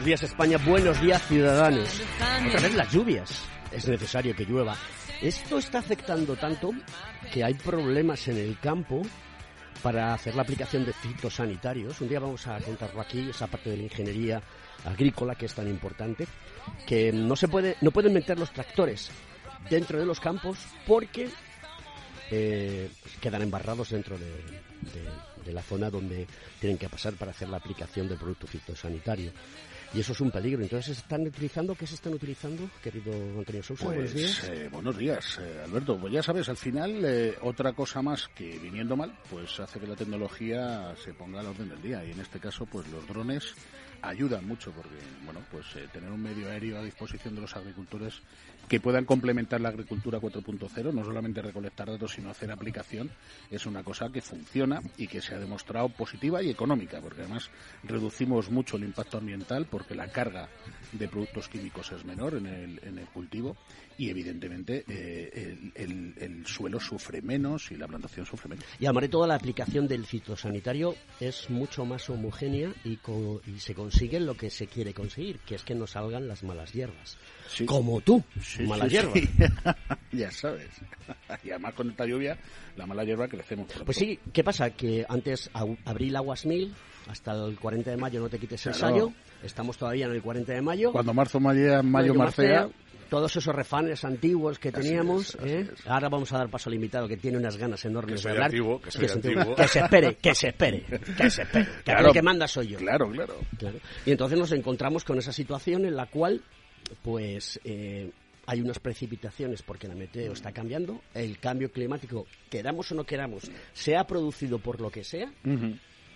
Buenos días España, buenos días ciudadanos. Otra vez las lluvias. Es necesario que llueva. Esto está afectando tanto que hay problemas en el campo para hacer la aplicación de fitosanitarios. Un día vamos a contarlo aquí, esa parte de la ingeniería agrícola que es tan importante, que no se puede, no pueden meter los tractores dentro de los campos porque eh, quedan embarrados dentro de, de la zona donde tienen que pasar para hacer la aplicación del producto fitosanitario y eso es un peligro. Entonces, ¿están utilizando? ¿Qué se están utilizando, querido Antonio Sousa? buenos días. Eh, buenos días, eh, Alberto. Pues ya sabes, al final, eh, otra cosa más que viniendo mal, pues hace que la tecnología se ponga al orden del día. Y en este caso, pues los drones ayudan mucho porque, bueno, pues tener un medio aéreo a disposición de los agricultores que puedan complementar la agricultura 4.0, no solamente recolectar datos, sino hacer aplicación, es una cosa que funciona y que se ha demostrado positiva y económica, porque además reducimos mucho el impacto ambiental porque la carga de productos químicos es menor en el, en el cultivo y evidentemente eh, el, suelo sufre menos y la plantación sufre menos. Y además toda la aplicación del fitosanitario es mucho más homogénea y, y se consigue lo que se quiere conseguir, que es que no salgan las malas hierbas. Como tú, mala hierba. ya sabes. y además con esta lluvia, la mala hierba crecemos. Pues sí, ¿qué pasa? Que antes abril aguas mil, hasta el 40 de mayo no te quites el sallo. Estamos todavía en el 40 de mayo. Cuando marzo, mayo, mayo, marcea. Todos esos refanes antiguos que teníamos, ¿eh? ahora vamos a dar paso al invitado que tiene unas ganas enormes de hablar. Antiguo, que, se espere, que se espere, que se espere. Que el que manda soy yo. Claro, claro, claro. Y entonces nos encontramos con esa situación en la cual pues eh, hay unas precipitaciones porque la meteo está cambiando, el cambio climático, queramos o no queramos, se ha producido por lo que sea,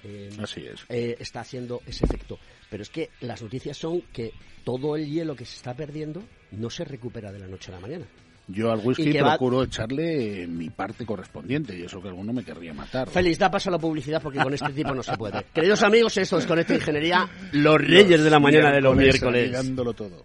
eh, Así es. Eh, está haciendo ese efecto. Pero es que las noticias son que todo el hielo que se está perdiendo no se recupera de la noche a la mañana. Yo al whisky procuro echarle mi parte correspondiente y eso que alguno me querría matar. Feliz, da paso a la publicidad porque con este tipo no se puede. Queridos amigos, esto es Conecta Ingeniería, los reyes de la mañana de los miércoles. todo.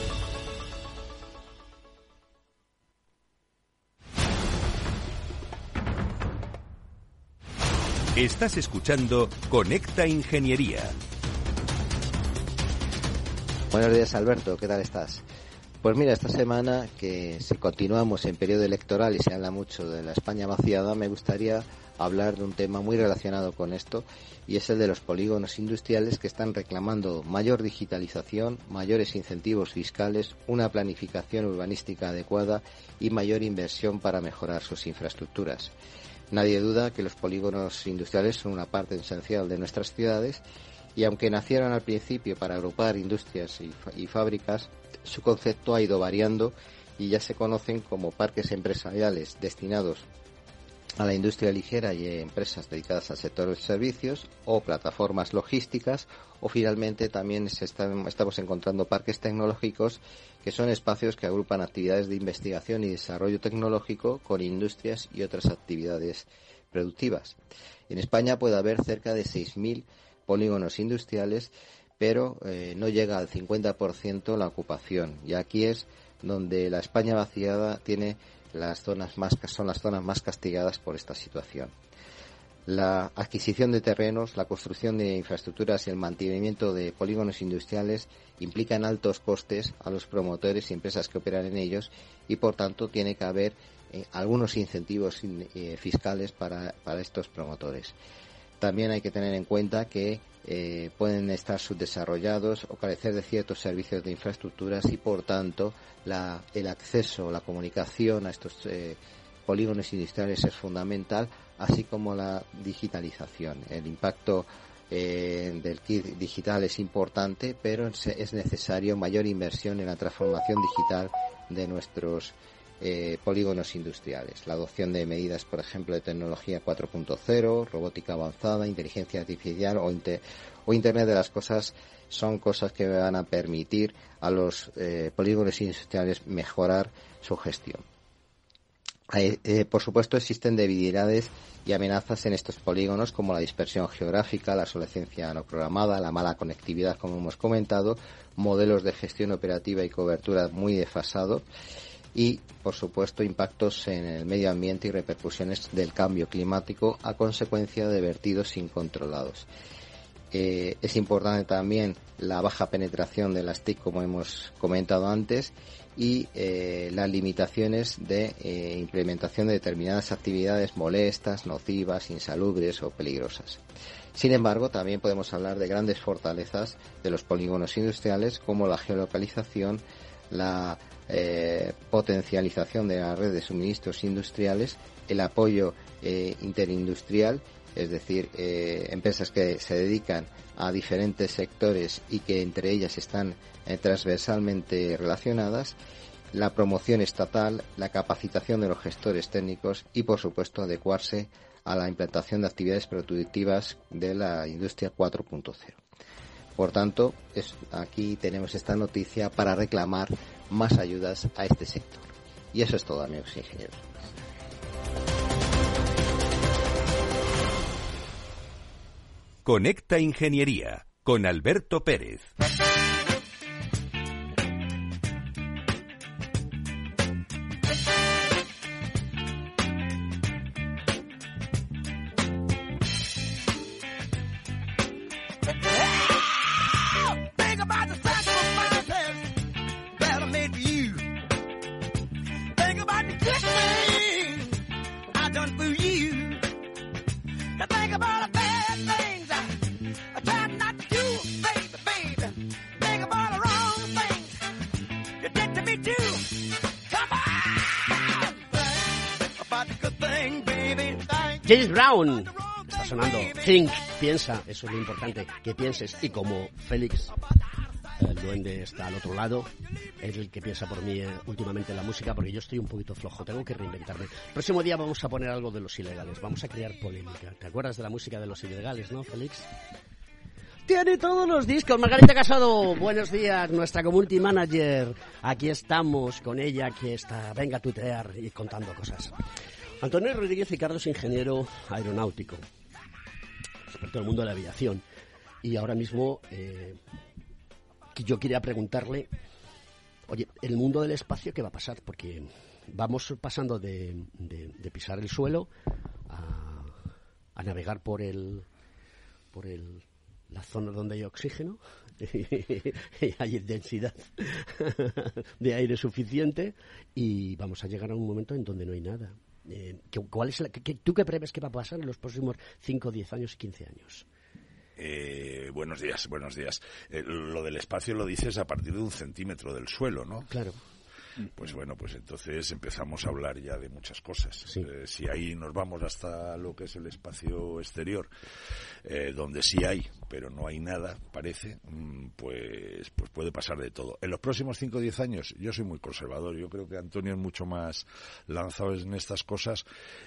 Estás escuchando Conecta Ingeniería. Buenos días Alberto, ¿qué tal estás? Pues mira, esta semana que si continuamos en periodo electoral y se habla mucho de la España vaciada, me gustaría hablar de un tema muy relacionado con esto y es el de los polígonos industriales que están reclamando mayor digitalización, mayores incentivos fiscales, una planificación urbanística adecuada y mayor inversión para mejorar sus infraestructuras. Nadie duda que los polígonos industriales son una parte esencial de nuestras ciudades y aunque nacieron al principio para agrupar industrias y, fábricas, su concepto ha ido variando y ya se conocen como parques empresariales destinados a la industria ligera y empresas dedicadas al sector de servicios o plataformas logísticas o finalmente también estamos encontrando parques tecnológicos que son espacios que agrupan actividades de investigación y desarrollo tecnológico con industrias y otras actividades productivas. En España puede haber cerca de 6.000 polígonos industriales, pero eh, no llega al 50% la ocupación. Y aquí es donde la España vaciada tiene las zonas más, son las zonas más castigadas por esta situación. La adquisición de terrenos, la construcción de infraestructuras y el mantenimiento de polígonos industriales implican altos costes a los promotores y empresas que operan en ellos y, por tanto, tiene que haber eh, algunos incentivos eh, fiscales para, estos promotores. También hay que tener en cuenta que eh, pueden estar subdesarrollados o carecer de ciertos servicios de infraestructuras y, por tanto, el acceso, la comunicación a estos polígonos industriales es fundamental, así como la digitalización. El impacto eh, del kit digital es importante, pero es necesario mayor inversión en la transformación digital de nuestros eh, polígonos industriales. La adopción de medidas, por ejemplo, de tecnología 4.0, robótica avanzada, inteligencia artificial o, Internet de las cosas son cosas que van a permitir a los eh, polígonos industriales mejorar su gestión. Eh, por supuesto, existen debilidades y amenazas en estos polígonos como la dispersión geográfica, la obsolescencia no programada, la mala conectividad, como hemos comentado, modelos de gestión operativa y cobertura muy desfasados y, por supuesto, impactos en el medio ambiente y repercusiones del cambio climático a consecuencia de vertidos incontrolados. Eh, es importante también la baja penetración de las TIC, como hemos comentado antes, y eh, las limitaciones de eh, implementación de determinadas actividades molestas, nocivas, insalubres o peligrosas. Sin embargo, también podemos hablar de grandes fortalezas de los polígonos industriales como la geolocalización, la eh, potencialización de la red de suministros industriales, el apoyo interindustrial, es decir, empresas que se dedican a diferentes sectores y que entre ellas están eh, transversalmente relacionadas, la promoción estatal, la capacitación de los gestores técnicos y, por supuesto, adecuarse a la implantación de actividades productivas de la industria 4.0. Por tanto, aquí tenemos esta noticia para reclamar más ayudas a este sector. Y eso es todo, amigos ingenieros. Conecta Ingeniería con Alberto Pérez. Brown está sonando. Think, piensa, eso es lo importante, que pienses. Y como Félix El duende está al otro lado. Es el que piensa por mí eh, últimamente en la música, porque yo estoy un poquito flojo. Tengo que reinventarme. Próximo día vamos a poner algo de los ilegales. Vamos a crear polémica. ¿Te acuerdas de la música de los ilegales, no, Félix? Tiene todos los discos. Margarita Casado, buenos días, nuestra community manager. Aquí estamos con ella que está, venga a tutear y contando cosas. Antonio Rodríguez Ricardo es ingeniero aeronáutico, experto el mundo de la aviación. Y ahora mismo eh, yo quería preguntarle, oye, el mundo del espacio, ¿qué va a pasar? Porque vamos pasando de, pisar el suelo a, a navegar por el por el la zona donde hay oxígeno y hay densidad de aire suficiente y vamos a llegar a un momento en donde no hay nada. Eh, ¿cuál es ¿Tú qué prevés que va a pasar en los próximos 5, 10 años y 15 años? Eh, buenos días, buenos días. Eh, lo del espacio lo dices a partir de un centímetro del suelo, ¿no? Claro. Pues bueno, pues entonces empezamos a hablar ya de muchas cosas. si ahí nos vamos hasta lo que es el espacio exterior, eh, donde sí hay, pero no hay nada, parece, mm, pues, pues puede pasar de todo. En los próximos 5 o 10 años, yo soy muy conservador, yo creo que Antonio es mucho más lanzado en estas cosas,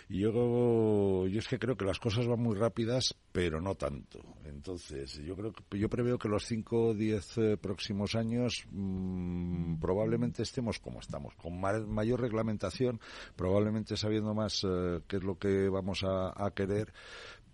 y yo, yo es que creo que las cosas van muy rápidas, pero no tanto. Entonces, yo creo que, yo preveo que los 5 o 10 eh, próximos años mmm, probablemente estemos como estamos, con mayor reglamentación, probablemente sabiendo más eh, qué es lo que vamos a querer,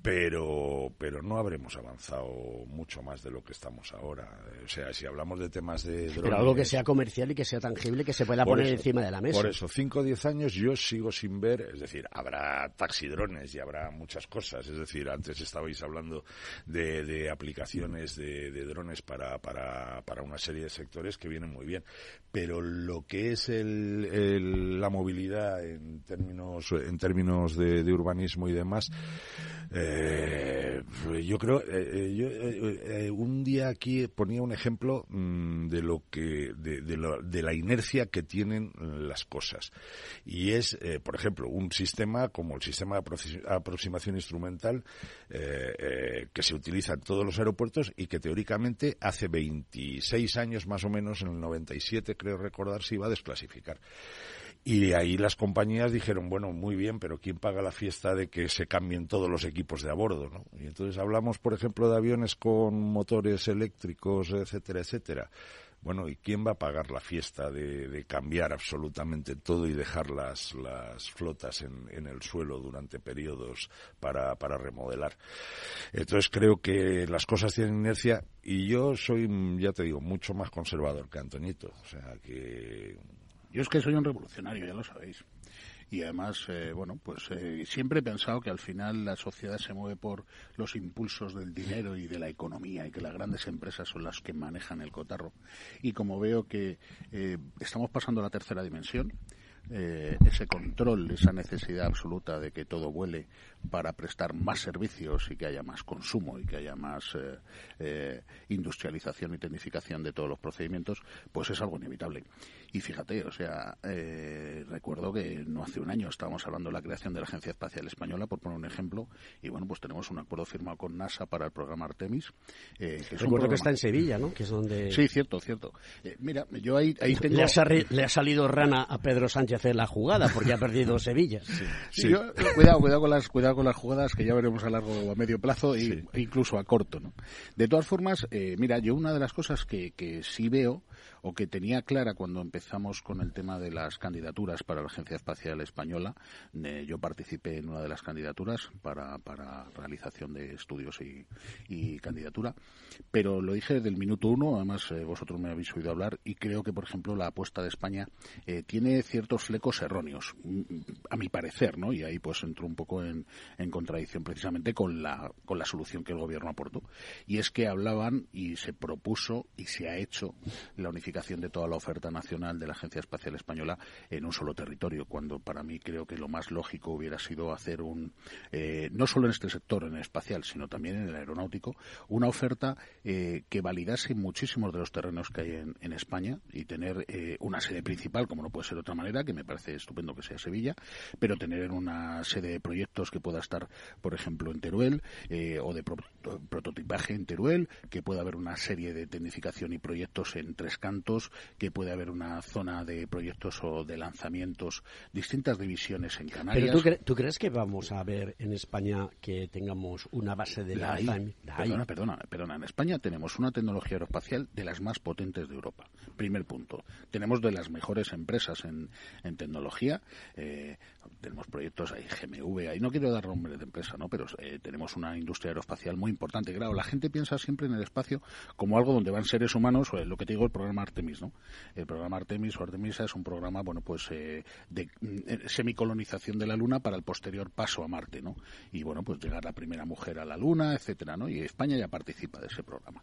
pero pero no habremos avanzado mucho más de lo que estamos ahora. O sea, si hablamos de temas de drones, Pero algo que sea comercial y que sea tangible, que se pueda poner encima de la mesa. Por eso, 5 o 10 años yo sigo sin ver, es decir, habrá taxidrones y habrá muchas cosas. Es decir, antes estabais hablando de, de aplicaciones de, de drones para, para, para, una serie de sectores que vienen muy bien. Pero lo que es el, la movilidad en términos, en términos de, de urbanismo y demás, eh, yo creo, eh, yo eh, un día aquí ponía un ejemplo mm, de lo que, de, de, la inercia que tienen las cosas. Y es, por ejemplo, un sistema como el sistema de aproximación instrumental que se utiliza en todos los aeropuertos y que teóricamente hace 26 años más o menos, en el 97 creo recordar, se iba a desclasificar. Y ahí las compañías dijeron, bueno, muy bien, pero ¿quién paga la fiesta de que se cambien todos los equipos de a bordo? ¿no? Y entonces hablamos, por ejemplo, de aviones con motores eléctricos, etcétera, etcétera. Bueno, ¿y quién va a pagar la fiesta de, cambiar absolutamente todo y dejar las, las flotas en, en el suelo durante periodos para, para remodelar? Entonces creo que las cosas tienen inercia y yo soy, ya te digo, mucho más conservador que Antonito. O sea, que yo es que soy un revolucionario, ya lo sabéis. Y además, eh, bueno, pues eh, siempre he pensado que al final la sociedad se mueve por los impulsos del dinero y de la economía y que las grandes empresas son las que manejan el cotarro. Y como veo que eh, estamos pasando a la tercera dimensión, eh, ese control, esa necesidad absoluta de que todo vuele para prestar más servicios y que haya más consumo y que haya más eh, eh, industrialización y tecnificación de todos los procedimientos, pues es algo inevitable. Y fíjate, o sea, recuerdo que no hace un año estábamos hablando de la creación de la Agencia Espacial Española, por poner un ejemplo, y bueno, pues tenemos un acuerdo firmado con NASA para el programa Artemis. que recuerdo que está en Sevilla, ¿no? Que es donde... Sí, cierto, cierto. mira, yo ahí, ahí tengo... Le ha, le ha salido rana a Pedro Sánchez hacer la jugada porque ha perdido Sevilla. Sí. cuidado, cuidado con las, cuidado con las jugadas que ya veremos a largo o a medio plazo e incluso a corto, ¿no? De todas formas, eh, mira, yo una de las cosas que, que sí veo o que tenía clara cuando empezamos con el tema de las candidaturas para la Agencia Espacial Española. Eh, yo participé en una de las candidaturas para, para realización de estudios y, candidatura, pero lo dije desde el minuto uno, además eh, vosotros me habéis oído hablar, y creo que, por ejemplo, la apuesta de España eh, tiene ciertos flecos erróneos, mm, a mi parecer, ¿no? Y ahí pues entró un poco en, en contradicción precisamente con la, con la solución que el gobierno aportó. Y es que hablaban y se propuso y se ha hecho la unificación de toda la oferta nacional de la Agencia Espacial Española en un solo territorio, cuando para mí creo que lo más lógico hubiera sido hacer un, eh, no solo en este sector, en el espacial, sino también en el aeronáutico, una oferta eh, que validase muchísimos de los terrenos que hay en, en España y tener eh, una sede principal, como no puede ser de otra manera, que me parece estupendo que sea Sevilla, pero tener una sede de proyectos que pueda estar, por ejemplo, en Teruel, o de prototipaje en Teruel, que pueda haber una serie de tecnificación y proyectos en Tres Cantos, que puede haber una zona de proyectos o de lanzamientos, distintas divisiones en Canarias. Pero tú, crees que vamos a ver en España que tengamos una base de la, Perdona, perdona, perdona. En España tenemos una tecnología aeroespacial de las más potentes de Europa. Primer punto. Tenemos de las mejores empresas en, en tecnología. Eh, tenemos proyectos, hay GMV, ahí no quiero dar nombre de empresa, ¿no? Pero eh, tenemos una industria aeroespacial muy importante. Claro, la gente piensa siempre en el espacio como algo donde van seres humanos, o lo que te digo, el programa Artemis, ¿no? El programa Artemis o Artemisa es un programa, bueno, pues eh, de mm, semicolonización de la Luna para el posterior paso a Marte, ¿no? Y bueno, pues llegar la primera mujer a la Luna, etcétera, ¿no? Y España ya participa de ese programa.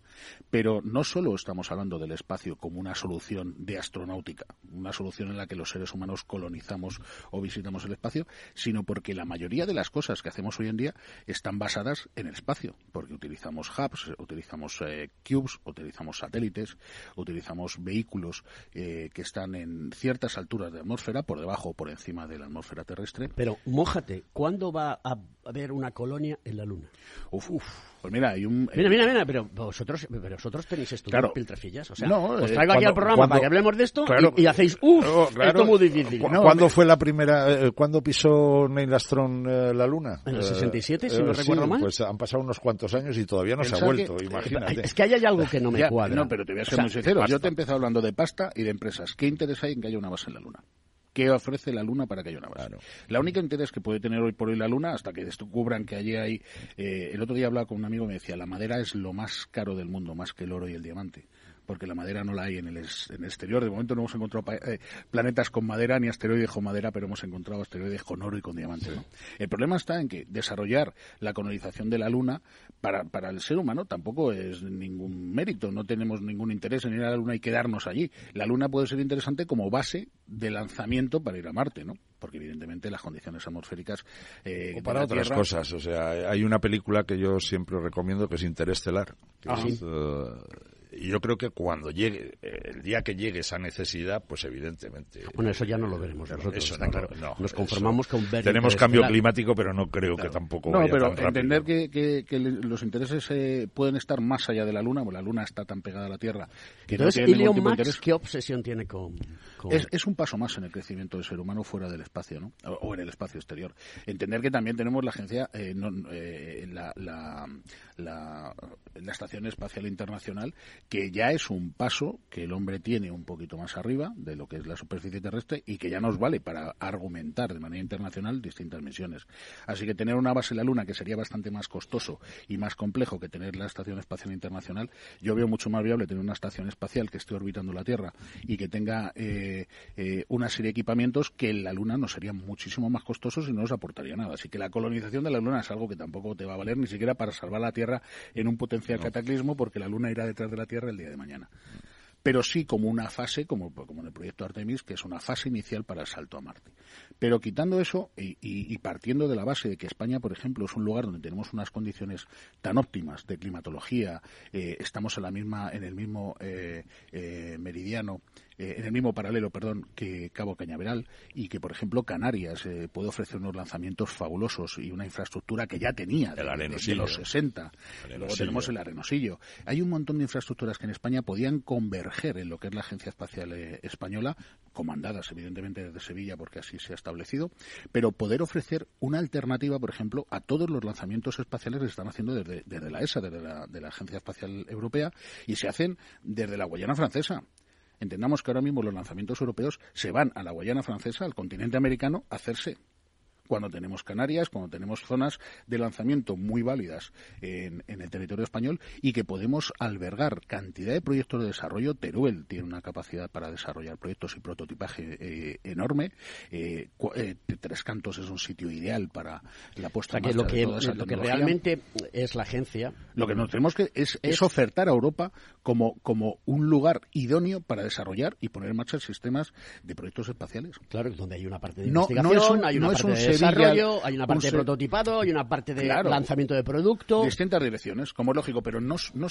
Pero no solo estamos hablando del espacio como una solución de astronáutica, una solución en la que los seres humanos colonizamos o visitamos el espacio, sino porque la mayoría de las cosas que hacemos hoy en día están basadas en el espacio, porque utilizamos hubs, utilizamos eh, cubes, utilizamos satélites, utilizamos vehículos eh, que están en ciertas alturas de atmósfera, por debajo o por encima de la atmósfera terrestre. Pero, mójate, ¿cuándo va a haber una colonia en la Luna? Uf, uf. Pues mira, hay un... Mira, mira, mira, pero vosotros, pero vosotros tenéis estudios claro. piltrafillas. O sea, no, os eh, traigo aquí al programa para que hablemos de esto y, hacéis, uff, esto es muy difícil. ¿Cuándo fue la primera, eh, cuándo pisó Neil Armstrong eh, la Luna? En el 67, si no recuerdo mal. Pues han pasado unos cuantos años y todavía no se ha vuelto, imagínate. Es que hay algo que no me cuadra. No, pero te voy a ser muy sincero. Yo te he empezado hablando de pasta y de empresas. ¿Qué interés hay en que haya una base en la Luna? Qué ofrece la Luna para que haya una base. La única interés que puede tener hoy por hoy la Luna, hasta que descubran que allí hay... Eh, el otro día hablaba con un amigo y me decía, la madera es lo más caro del mundo, más que el oro y el diamante porque la madera no la hay en el, exterior. De momento no hemos encontrado eh, planetas con madera ni asteroides con madera, pero hemos encontrado asteroides con oro y con diamante. El problema está en que desarrollar la colonización de la Luna para, para el ser humano tampoco es ningún mérito. No tenemos ningún interés en ir a la Luna y quedarnos allí. La Luna puede ser interesante como base de lanzamiento para ir a Marte, ¿no? Porque evidentemente las condiciones atmosféricas. Eh, o para otras cosas. O sea, hay una película que yo siempre recomiendo que es Interestelar. Que y yo creo que cuando llegue, eh, el día que llegue esa necesidad, pues evidentemente. Bueno, eso ya no lo veremos nosotros. Eso, claro. Nos conformamos con ver. Tenemos cambio climático, pero no creo que tampoco. No, pero entender que, que, los intereses eh, pueden estar más allá de la Luna, porque la Luna está tan pegada a la Tierra que Entonces, no tiene Max, ¿qué obsesión tiene con.? Es, es, un paso más en el crecimiento del ser humano fuera del espacio, ¿no? O, en el espacio exterior. Entender que también tenemos la agencia, eh, la, la, la, la Estación Espacial Internacional que ya es un paso que el hombre tiene un poquito más arriba de lo que es la superficie terrestre y que ya nos vale para argumentar de manera internacional distintas misiones. Así que tener una base en la Luna, que sería bastante más costoso y más complejo que tener la Estación Espacial Internacional, yo veo mucho más viable tener una estación espacial que esté orbitando la Tierra y que tenga eh, eh, una serie de equipamientos que en la Luna nos serían muchísimo más costosos y no nos aportaría nada. Así que la colonización de la Luna es algo que tampoco te va a valer ni siquiera para salvar la Tierra en un potencial cataclismo, porque la Luna irá detrás de la Tierra el día de mañana pero sí como una fase, como, como en el proyecto Artemis, que es una fase inicial para el salto a Marte. Pero quitando eso y, partiendo de la base de que España, por ejemplo, es un lugar donde tenemos unas condiciones tan óptimas de climatología, eh, estamos en, la misma, en el mismo eh, eh, meridiano eh, en el mismo paralelo, perdón, que Cabo Cañaveral y que, por ejemplo, Canarias eh, puede ofrecer unos lanzamientos fabulosos y una infraestructura que ya tenía de, los 60. Luego tenemos el Arenosillo. Hay un montón de infraestructuras que en España podían converger en lo que es la Agencia Espacial eh, Española, comandadas evidentemente desde Sevilla porque así se ha establecido, pero poder ofrecer una alternativa, por ejemplo, a todos los lanzamientos espaciales que se están haciendo desde, desde la ESA, desde la, de la Agencia Espacial Europea, y se hacen desde la Guayana Francesa. Entendamos que ahora mismo los lanzamientos europeos se van a la Guayana francesa, al continente americano, a hacerse cuando tenemos Canarias, cuando tenemos zonas de lanzamiento muy válidas en, el territorio español y que podemos albergar cantidad de proyectos de desarrollo. Teruel tiene una capacidad para desarrollar proyectos y prototipaje eh, enorme. Eh, eh, Tres Cantos es un sitio ideal para la puesta en marcha lo que, de toda esa lo que realmente es la agencia. Lo que nos tenemos que es, es, ofertar a Europa como, como un lugar idóneo para desarrollar y poner en marcha sistemas de proyectos espaciales. Claro, donde hay una parte de investigación, hay una parte de desarrollo, hay una parte de prototipado, hay una parte de lanzamiento de producto. Distintas direcciones, como es lógico, pero no, no,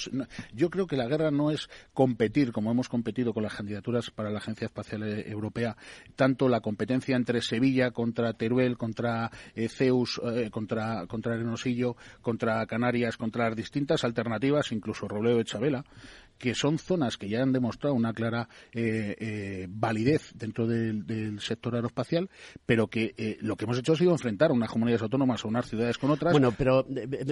yo creo que la guerra no es competir, como hemos competido con las candidaturas para la Agencia Espacial Europea, tanto la competencia entre Sevilla contra Teruel, contra eh, Zeus, eh, contra, contra Arenosillo, contra Canarias, contra las distintas alternativas, incluso Robledo de Chabela, que son zonas que ya han demostrado una clara eh, eh, validez dentro del, sector aeroespacial, pero que eh, lo que hemos hecho ha sido enfrentar unas comunidades autónomas o unas ciudades con otras. Bueno, pero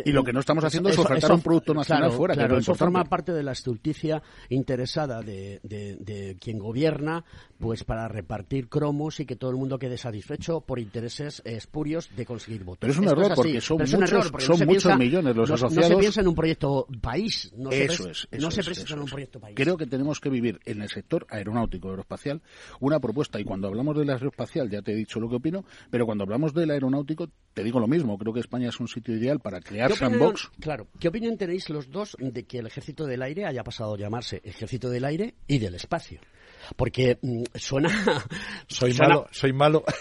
y lo que no estamos haciendo es ofertar un producto nacional fuera. Claro, eso forma parte de la estulticia interesada de, de, quien gobierna, pues para repartir cromos y que todo el mundo quede satisfecho por intereses espurios de conseguir votos. Pero es un error porque son muchos, son muchos millones los asociados. No se piensa en un proyecto país, no eso se, es, no se en un proyecto país. Creo que tenemos que vivir en el sector aeronáutico aeroespacial una propuesta y cuando hablamos del aeroespacial ya te he dicho lo que opino, pero cuando hablamos del aeronáutico te digo lo mismo, creo que España es un sitio ideal para crear sandbox. Claro, ¿qué opinión tenéis los dos de que el Ejército del Aire haya pasado a llamarse Ejército del Aire y del Espacio? Porque mm, suena soy malo soy malo.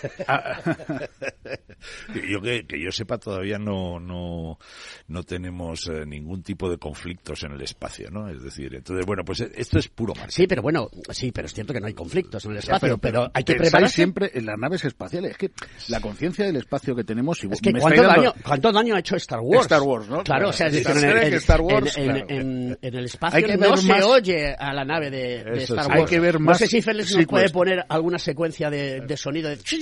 Yo que, yo sepa todavía no no no tenemos eh, ningún tipo de conflictos en el espacio no es decir entonces bueno pues esto es puro marketing. sí pero bueno sí pero es cierto que no hay conflictos en el espacio pero, hay que preparar siempre en las naves espaciales es que la conciencia del espacio que tenemos y es que ¿cuánto, daño, ha hecho Star Wars Star Wars no claro o sea en, el espacio no se oye a la nave de, Star Wars hay que ver más no sé si Félix nos puede poner alguna secuencia de, de sonido. De... sí,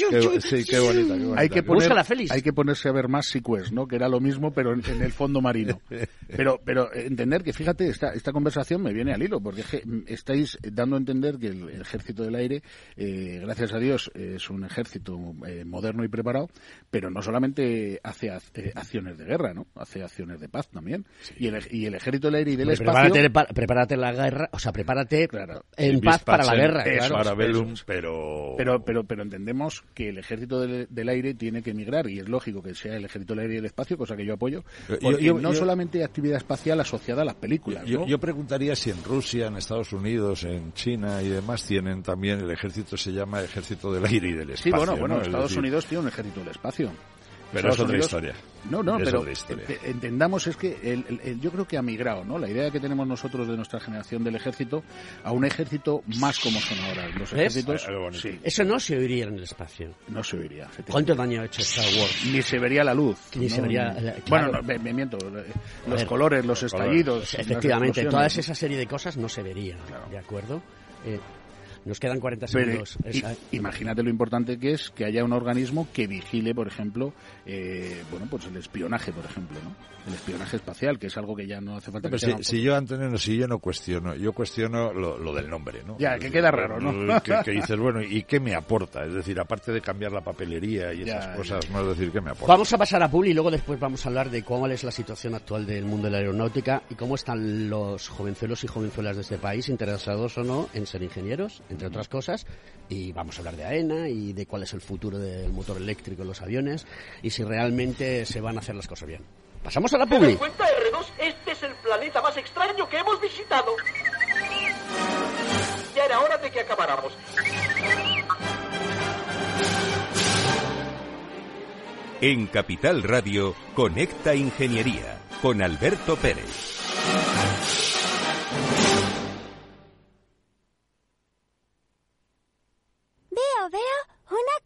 qué bonita, qué Hay que poner, Hay que ponerse a ver más Sequest, ¿no? Que era lo mismo, pero en, el fondo marino. Pero, pero entender que, fíjate, esta, esta conversación me viene al hilo, porque estáis dando a entender que el, ejército del aire, eh, gracias a Dios, es un ejército eh, moderno y preparado, pero no solamente hace eh, acciones de guerra, ¿no? Hace acciones de paz también. Y, el, y el ejército del aire y del espacio... Prepárate, prepárate la guerra, o sea, prepárate en paz para la guerra pero... pero... pero... Pero entendemos que el ejército del, aire tiene que emigrar y es lógico que sea el ejército del aire y el espacio, cosa que yo apoyo. Porque no solamente actividad espacial asociada a las películas. Yo, preguntaría si en Rusia, en Estados Unidos, en China y demás tienen también el ejército se llama ejército del aire y del espacio. Sí, bueno, bueno, Estados Unidos tiene un ejército del espacio. Pero es otra historia. No, no, pero entendamos es que el, yo creo que ha migrado, ¿no? La idea que tenemos nosotros de nuestra generación del ejército a un ejército más como son ahora los ejércitos. Sí. Eso no se oiría en el espacio. No se oiría. ¿Cuánto daño ha hecho Star Wars? Ni se vería la luz. Ni se vería. Bueno, me, miento. Los colores, los estallidos. Efectivamente, toda esa serie de cosas no se vería. ¿De acuerdo? Eh, nos quedan 40 segundos. imagínate lo importante que es que haya un organismo que vigile, por ejemplo, eh, bueno, pues el espionaje, por ejemplo, ¿no? El espionaje espacial, que es algo que ya no hace falta que si, si, yo, Antonio, si yo no cuestiono, yo cuestiono lo, del nombre, ¿no? Ya, que queda raro, ¿no? Que, dices, bueno, ¿y qué me aporta? Es decir, aparte de cambiar la papelería y esas cosas, más decir, ¿qué me aporta? Vamos a pasar a Publi y luego después vamos a hablar de cuál es la situación actual del mundo de la aeronáutica y cómo están los jovenzuelos y jovenzuelas de este país interesados o no en ser ingenieros, entre otras cosas, y vamos a hablar de AENA y de cuál es el futuro del motor eléctrico en los aviones y si realmente se van a hacer las cosas bien. Pasamos a la publi. cuenta R2, este es el planeta más extraño que hemos visitado. Ya era hora de que acabáramos. En Capital Radio, Conecta Ingeniería con Alberto Pérez.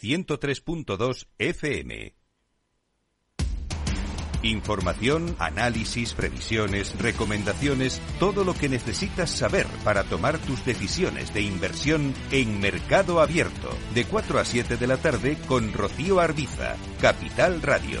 103.2 FM. Información, análisis, previsiones, recomendaciones, todo lo que necesitas saber para tomar tus decisiones de inversión en Mercado Abierto, de 4 a 7 de la tarde con Rocío Arbiza, Capital Radio.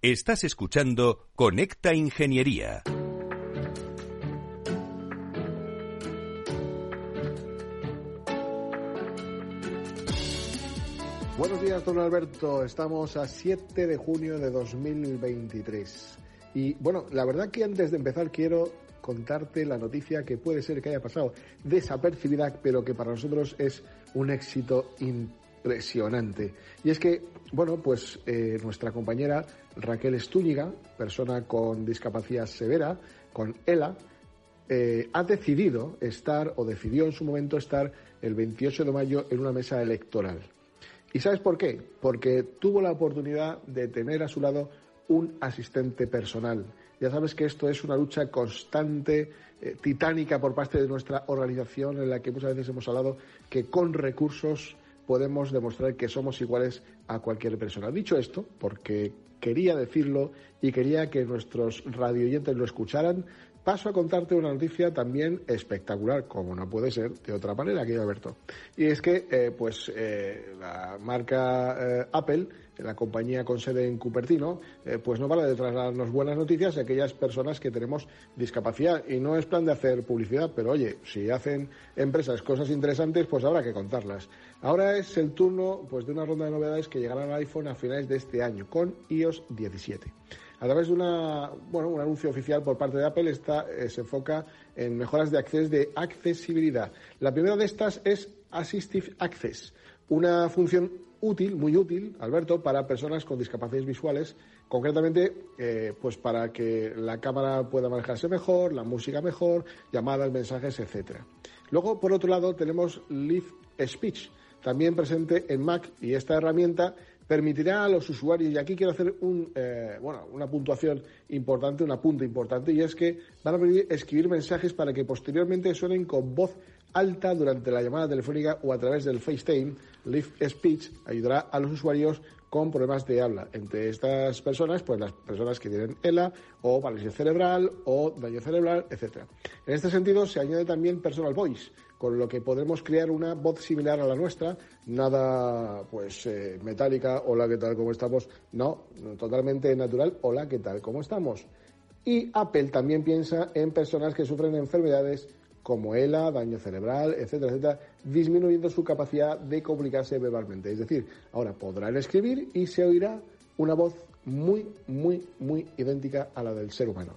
Estás escuchando Conecta Ingeniería. Buenos días, don Alberto. Estamos a 7 de junio de 2023. Y bueno, la verdad que antes de empezar quiero contarte la noticia que puede ser que haya pasado desapercibida, pero que para nosotros es un éxito impresionante. Y es que, bueno, pues eh, nuestra compañera Raquel Estúñiga, persona con discapacidad severa, con ELA, eh, ha decidido estar, o decidió en su momento estar, el 28 de mayo en una mesa electoral. ¿Y sabes por qué? Porque tuvo la oportunidad de tener a su lado un asistente personal. Ya sabes que esto es una lucha constante, eh, titánica por parte de nuestra organización, en la que muchas veces hemos hablado que con recursos podemos demostrar que somos iguales a cualquier persona. Dicho esto, porque quería decirlo y quería que nuestros radioyentes lo escucharan, paso a contarte una noticia también espectacular, como no puede ser de otra manera, querido Alberto. Y es que, eh, pues, eh, la marca eh, Apple, la compañía con sede en Cupertino, pues no para de trasladarnos buenas noticias a aquellas personas que tenemos discapacidad. Y no es plan de hacer publicidad, pero oye, si hacen empresas cosas interesantes, pues habrá que contarlas. Ahora es el turno pues, de una ronda de novedades que llegarán al iPhone a finales de este año con iOS 17. A través de una, bueno, un anuncio oficial por parte de Apple está, eh, se enfoca en mejoras de acceso de accesibilidad. La primera de estas es Assistive Access, una función útil, muy útil, Alberto, para personas con discapacidades visuales, concretamente eh, pues para que la cámara pueda manejarse mejor, la música mejor, llamadas, mensajes, etcétera. Luego, por otro lado, tenemos Live Speech, también presente en Mac y esta herramienta permitirá a los usuarios, y aquí quiero hacer un, eh, bueno, una puntuación importante, un apunte importante, y es que van a permitir escribir mensajes para que posteriormente suenen con voz alta durante la llamada telefónica o a través del FaceTime. Live Speech ayudará a los usuarios con problemas de habla. Entre estas personas, pues las personas que tienen ELA o parálisis cerebral o daño cerebral, etcétera. En este sentido, se añade también Personal Voice, con lo que podremos crear una voz similar a la nuestra, nada pues eh, metálica, hola, ¿qué tal? ¿Cómo estamos? No, totalmente natural, hola, ¿qué tal? ¿Cómo estamos? Y Apple también piensa en personas que sufren enfermedades como ELA, daño cerebral, etcétera, etcétera, disminuyendo su capacidad de comunicarse verbalmente. Es decir, ahora podrán escribir y se oirá una voz muy, muy, muy idéntica a la del ser humano.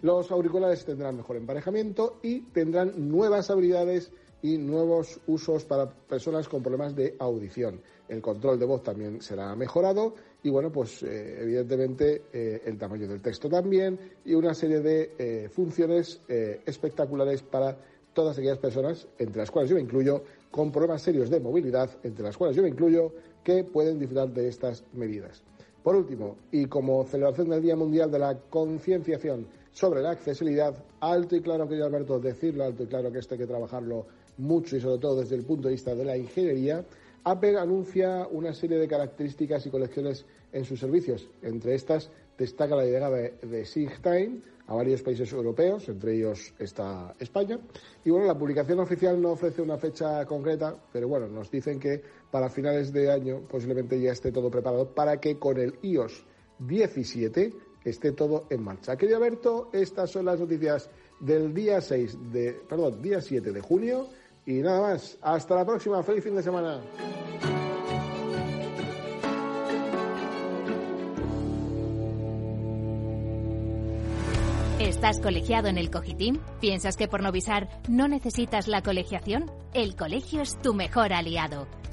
Los auriculares tendrán mejor emparejamiento y tendrán nuevas habilidades y nuevos usos para personas con problemas de audición. El control de voz también será mejorado y bueno, pues eh, evidentemente eh, el tamaño del texto también y una serie de eh, funciones espectaculares para todas aquellas personas, entre las cuales yo me incluyo, con problemas serios de movilidad, entre las cuales yo me incluyo, que pueden disfrutar de estas medidas. Por último, y como celebración del Día Mundial de la Concienciación sobre la accesibilidad, alto y claro, querido Alberto, decirlo alto y claro que esto hay que trabajarlo mucho y sobre todo desde el punto de vista de la ingeniería, Apple anuncia una serie de características y colecciones en sus servicios. Entre estas destaca la llegada de, SigTime a varios países europeos, entre ellos está España. Y bueno, la publicación oficial no ofrece una fecha concreta, pero bueno, nos dicen que para finales de año posiblemente ya esté todo preparado para que con el iOS 17 esté todo en marcha. Querido Alberto, estas son las noticias del día 6 de, perdón, día 7 de junio y nada más, hasta la próxima, feliz fin de semana. ¿Estás colegiado en el Cogitim? ¿Piensas que por no visar no necesitas la colegiación? El colegio es tu mejor aliado.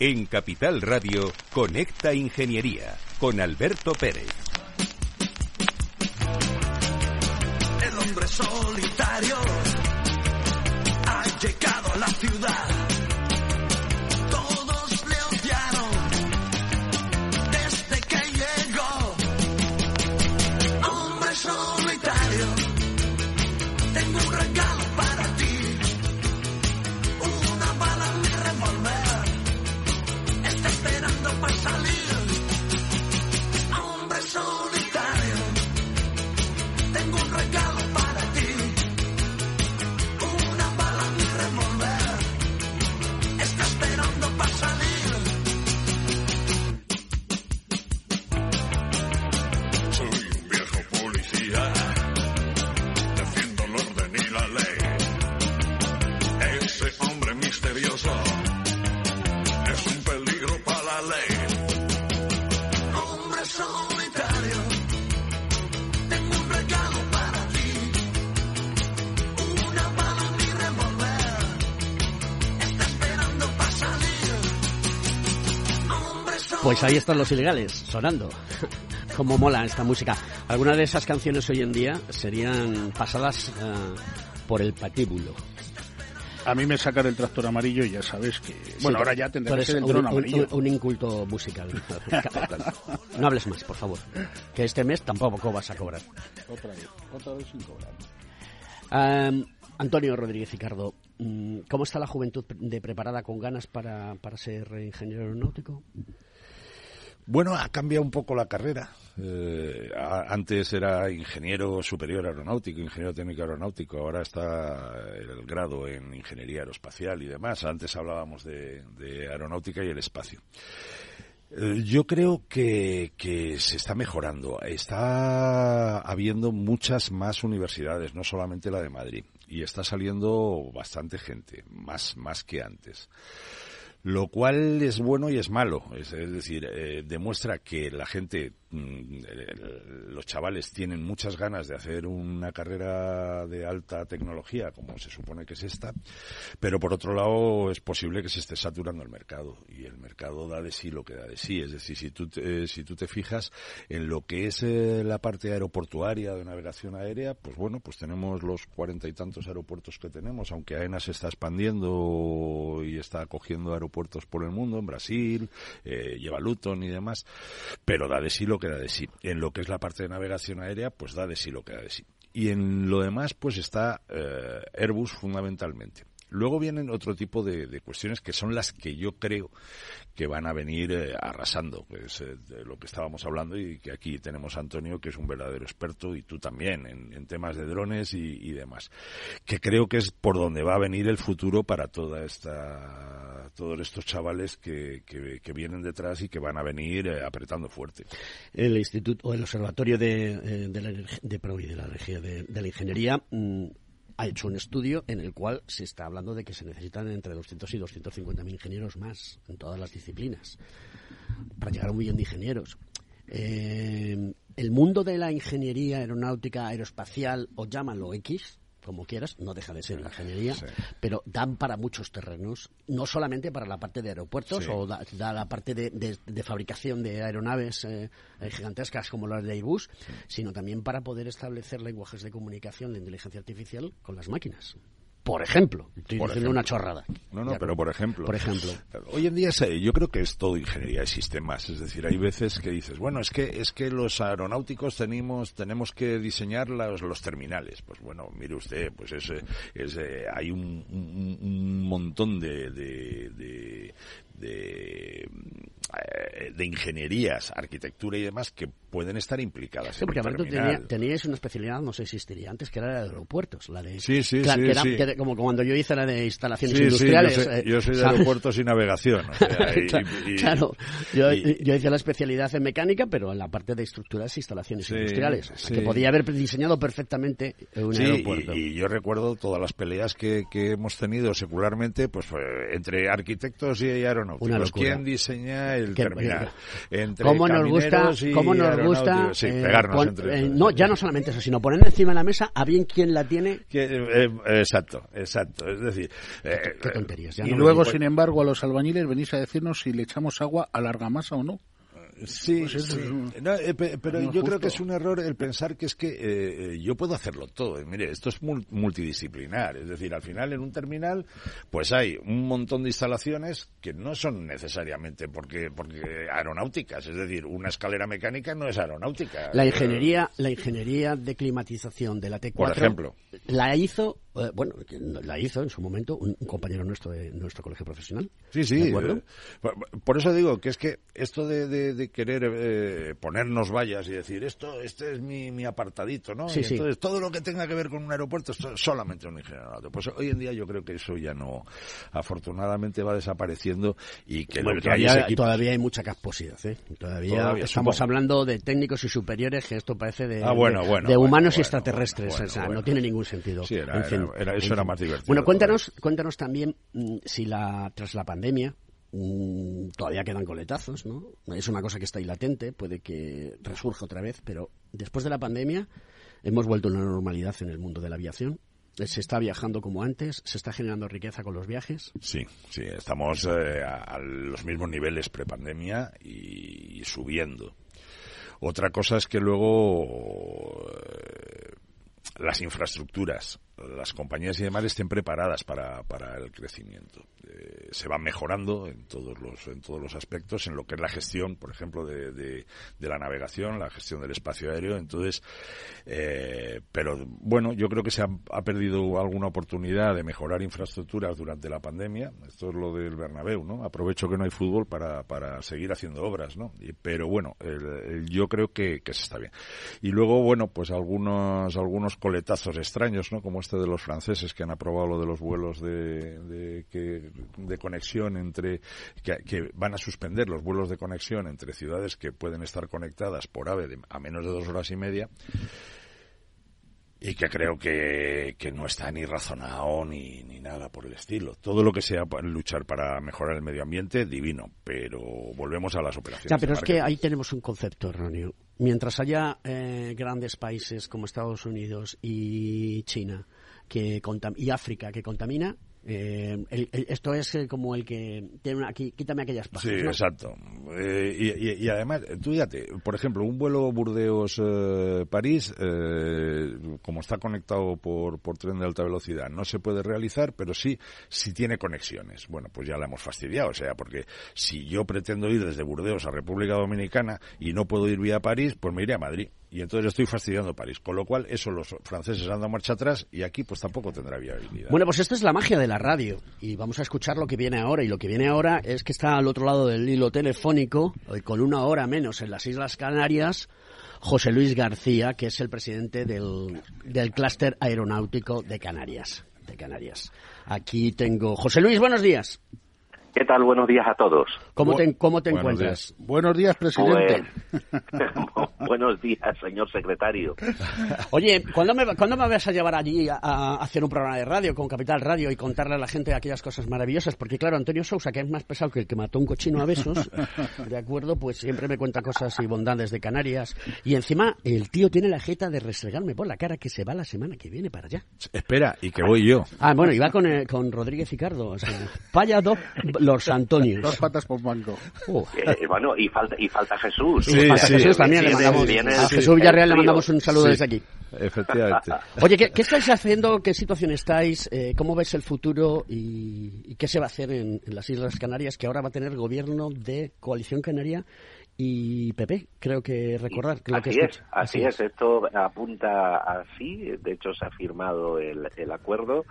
En Capital Radio, Conecta Ingeniería con Alberto Pérez. El hombre solitario ha llegado a la ciudad. Pues ahí están los ilegales, sonando. Cómo mola esta música. Algunas de esas canciones hoy en día serían pasadas eh, por el patíbulo. A mí me sacan el tractor amarillo y ya sabes que... Bueno, Sí, ahora ya tú tendrá que ser el un, dron un- amarillo. un- un inculto musical. No hables más, por favor. Que este mes tampoco vas a cobrar. Otra vez, otra vez sin cobrar. Am, Antonio Rodríguez Ricardo, mm, ¿cómo está la juventud de preparada con ganas para, para ser ingeniero aeronáutico? Bueno, ha cambiado un poco la carrera. Eh, antes era ingeniero superior aeronáutico, ingeniero técnico aeronáutico, ahora está el grado en ingeniería aeroespacial y demás. Antes hablábamos de, de aeronáutica y el espacio. Eh, Yo creo que, que se está mejorando. Está habiendo muchas más universidades, no solamente la de Madrid. Y está saliendo bastante gente, más, más que antes. Lo cual es bueno y es malo. Es, es decir, eh, demuestra que la gente, los chavales tienen muchas ganas de hacer una carrera de alta tecnología, como se supone que es esta, pero por otro lado es posible que se esté saturando el mercado y el mercado da de sí lo que da de sí. Es decir, si tú te, si tú te fijas en lo que es eh, la parte aeroportuaria de navegación aérea, pues bueno, pues tenemos los cuarenta y tantos aeropuertos que tenemos, aunque AENA se está expandiendo y está cogiendo aeropuertos por el mundo, en Brasil, eh, lleva Luton y demás, pero da de sí lo que da de sí. En lo que es la parte de navegación aérea, pues da de sí lo que da de sí. Y en lo demás, pues está eh, Airbus fundamentalmente. Luego vienen otro tipo de, cuestiones que son las que yo creo que van a venir eh, arrasando, que es eh, de lo que estábamos hablando y que aquí tenemos a Antonio, que es un verdadero experto, y tú también, en, temas de drones y, demás. Que creo que es por donde va a venir el futuro para toda esta, todos estos chavales que, vienen detrás y que van a venir eh, apretando fuerte. El Instituto o el Observatorio de, de la, de, de la Energía de la Ingeniería mm, ha hecho un estudio en el cual se está hablando de que se necesitan entre 200 y 250 mil ingenieros más en todas las disciplinas para llegar a un millón de ingenieros. Eh, el mundo de la ingeniería aeronáutica, aeroespacial, o llámalo X, como quieras, no deja de ser la ingeniería, pero dan para muchos terrenos, no solamente para la parte de aeropuertos Sí. o da, da la parte de, de- de fabricación de aeronaves eh, eh, gigantescas como las de Airbus, sino también para poder establecer lenguajes de comunicación de inteligencia artificial con las máquinas. Por ejemplo, estoy Por ejemplo. una chorrada. No, no, Ya, pero por ejemplo. Por ejemplo. Hoy en día yo creo que es todo ingeniería de sistemas, es decir, hay veces que dices, bueno, es que es que los aeronáuticos tenemos tenemos que diseñar los, los terminales. Pues bueno, mire usted, pues es, es, hay un, un- un montón de, de, de- de, eh, de ingenierías, arquitectura y demás que pueden estar implicadas. Sí, en porque terminal. tenía, teníais una especialidad, no sé si existiría antes, que era la de aeropuertos. La de, Sí, sí, Claro, sí, que era- sí. que era como cuando yo hice la de instalaciones Sí, industriales. yo, soy, eh, yo soy de ¿sabes? aeropuertos y navegación. o sea, y- Claro, y- claro. yo, y- yo hice la especialidad en mecánica, pero en la parte de estructuras e instalaciones industriales. sí. Que podía haber diseñado perfectamente un Sí, aeropuerto. y, yo recuerdo todas las peleas que, que hemos tenido secularmente pues eh, entre arquitectos y Una aeronáuticos. ¿Quién diseña el Qué- terminal? Entre ¿Cómo nos gusta, y cómo nos gusta. Sí, eh, pegarnos entre eh, no, ya no solamente eso, sino poner encima de la mesa a bien quien la tiene. Que, eh, eh, exacto, exacto. Es decir, eh, Qué tonterías. ya Y no luego, sin embargo, a los albañiles venís a decirnos si le echamos agua a la argamasa o no. Sí, Pues sí. es No, eh, pe- pero no yo creo que es un error el pensar que es que eh, eh, yo puedo hacerlo todo. Y Mire, esto es mul- multidisciplinar. Es decir, al final en un terminal, pues hay un montón de instalaciones que no son necesariamente porque, porque aeronáuticas. Es decir, una escalera mecánica no es aeronáutica. La ingeniería, la ingeniería de climatización de la T4 Por ejemplo. la hizo, bueno, que no- la hizo en su momento un, un compañero nuestro de nuestro colegio profesional. Sí, sí. Eh, por- eso digo que es que esto de, de- de querer eh, ponernos vallas y decir esto, este es mi, mi apartadito, ¿no? Sí, y sí. entonces todo lo que tenga que ver con un aeropuerto es solamente un ingeniero. Pues hoy en día yo creo que eso ya no, afortunadamente va desapareciendo y que Bueno, lo todavía, todavía hay mucha casposidad, ¿eh? Todavía, Todavía, estamos supongo. hablando de técnicos y superiores que esto parece de, Ah, bueno, de- bueno, de bueno, humanos y bueno, extraterrestres, bueno, o sea, bueno. no tiene ningún sentido. Sí, era- En fin, era- eso era más divertido Bueno, cuéntanos, cuéntanos también mm, si la tras la pandemia mm, todavía quedan coletazos, ¿no? Es una cosa que está ahí latente, puede que resurja otra vez, pero después de la pandemia hemos vuelto a una normalidad en el mundo de la aviación. Se está viajando como antes, se está generando riqueza con los viajes. Sí, sí, estamos eh, a, los mismos niveles prepandemia y, y subiendo. Otra cosa es que luego eh, las infraestructuras, las compañías y demás estén preparadas para, para el crecimiento. Eh, se van mejorando en todos los en todos los aspectos, en lo que es la gestión, por ejemplo, de, de- la navegación, la gestión del espacio aéreo. Entonces, eh, pero bueno, yo creo que se ha, perdido alguna oportunidad de mejorar infraestructuras durante la pandemia. Esto es lo del Bernabéu, ¿no? Aprovecho que no hay fútbol para, para seguir haciendo obras, ¿no? Y- pero bueno, el- yo creo que, que se está bien. Y luego, bueno, pues algunos algunos coletazos extraños, ¿no? Como este de los franceses que han aprobado lo de los vuelos de, de, que- de conexión entre que, que van a suspender los vuelos de conexión entre ciudades que pueden estar conectadas por AVE de- a menos de dos horas y media y que creo que, que no está ni razonado ni, ni nada por el estilo. Todo lo que sea pa- luchar para mejorar el medio ambiente, divino, pero volvemos a las operaciones. Ya, pero es que ahí tenemos un concepto erróneo. Mientras haya eh, grandes países como Estados Unidos y China que contam- y África que contamina, eh, el- el- esto es eh, como el que tiene una, aquí, quítame aquellas Sí, páginas. ¿no? exacto. Eh, y, y- y además, tú fíjate, por ejemplo, un vuelo Burdeos-París, eh, como está conectado por, por tren de alta velocidad, no se puede realizar, pero sí, si tiene conexiones. Bueno, pues ya la hemos fastidiado, o sea, porque si yo pretendo ir desde Burdeos a República Dominicana y no puedo ir vía París, pues me iré a Madrid. Y entonces estoy fastidiando París. Con lo cual, eso los franceses han dado marcha atrás y aquí pues tampoco tendrá viabilidad. Bueno, pues esta es la magia de la radio y vamos a escuchar lo que viene ahora y lo que viene ahora es que está al otro lado del hilo telefónico con una hora menos en las Islas Canarias José Luis García, que es el presidente del, del clúster aeronáutico de Canarias, de Canarias. Aquí tengo José Luis, buenos días. ¿Qué tal? Buenos días a todos. ¿Cómo te, cómo te Buenos encuentras? Buenos días, presidente. Buenos días, señor secretario. Oye, ¿cuándo me, ¿cuándo me vas a llevar allí a, a hacer un programa de radio con Capital Radio y contarle a la gente aquellas cosas maravillosas? Porque claro, Antonio Sousa, que es más pesado que el que mató un cochino a besos, de acuerdo, pues siempre me cuenta cosas y bondades de Canarias. Y encima, el tío tiene la jeta de restregarme por la cara que se va la semana que viene para allá. Espera, y que voy yo. Ah, bueno, y va con, eh, con Rodríguez Ricardo. O sea, vaya dos los Antonios. Dos patas por banco. Eh, bueno, y falta, y falta Jesús. Sí, falta sí. Jesús también, le mandamos- viene a Jesús Villarreal le mandamos un saludo Sí. desde aquí. Efectivamente. Oye, ¿qué, qué estáis haciendo? ¿Qué situación estáis? Eh, ¿Cómo ves el futuro? Y, y qué se va a hacer en, en las Islas Canarias? Que ahora va a tener gobierno de coalición canaria y PP, creo que recordar. que Así es, escuché. así es, esto apunta así, de hecho se ha firmado el, el acuerdo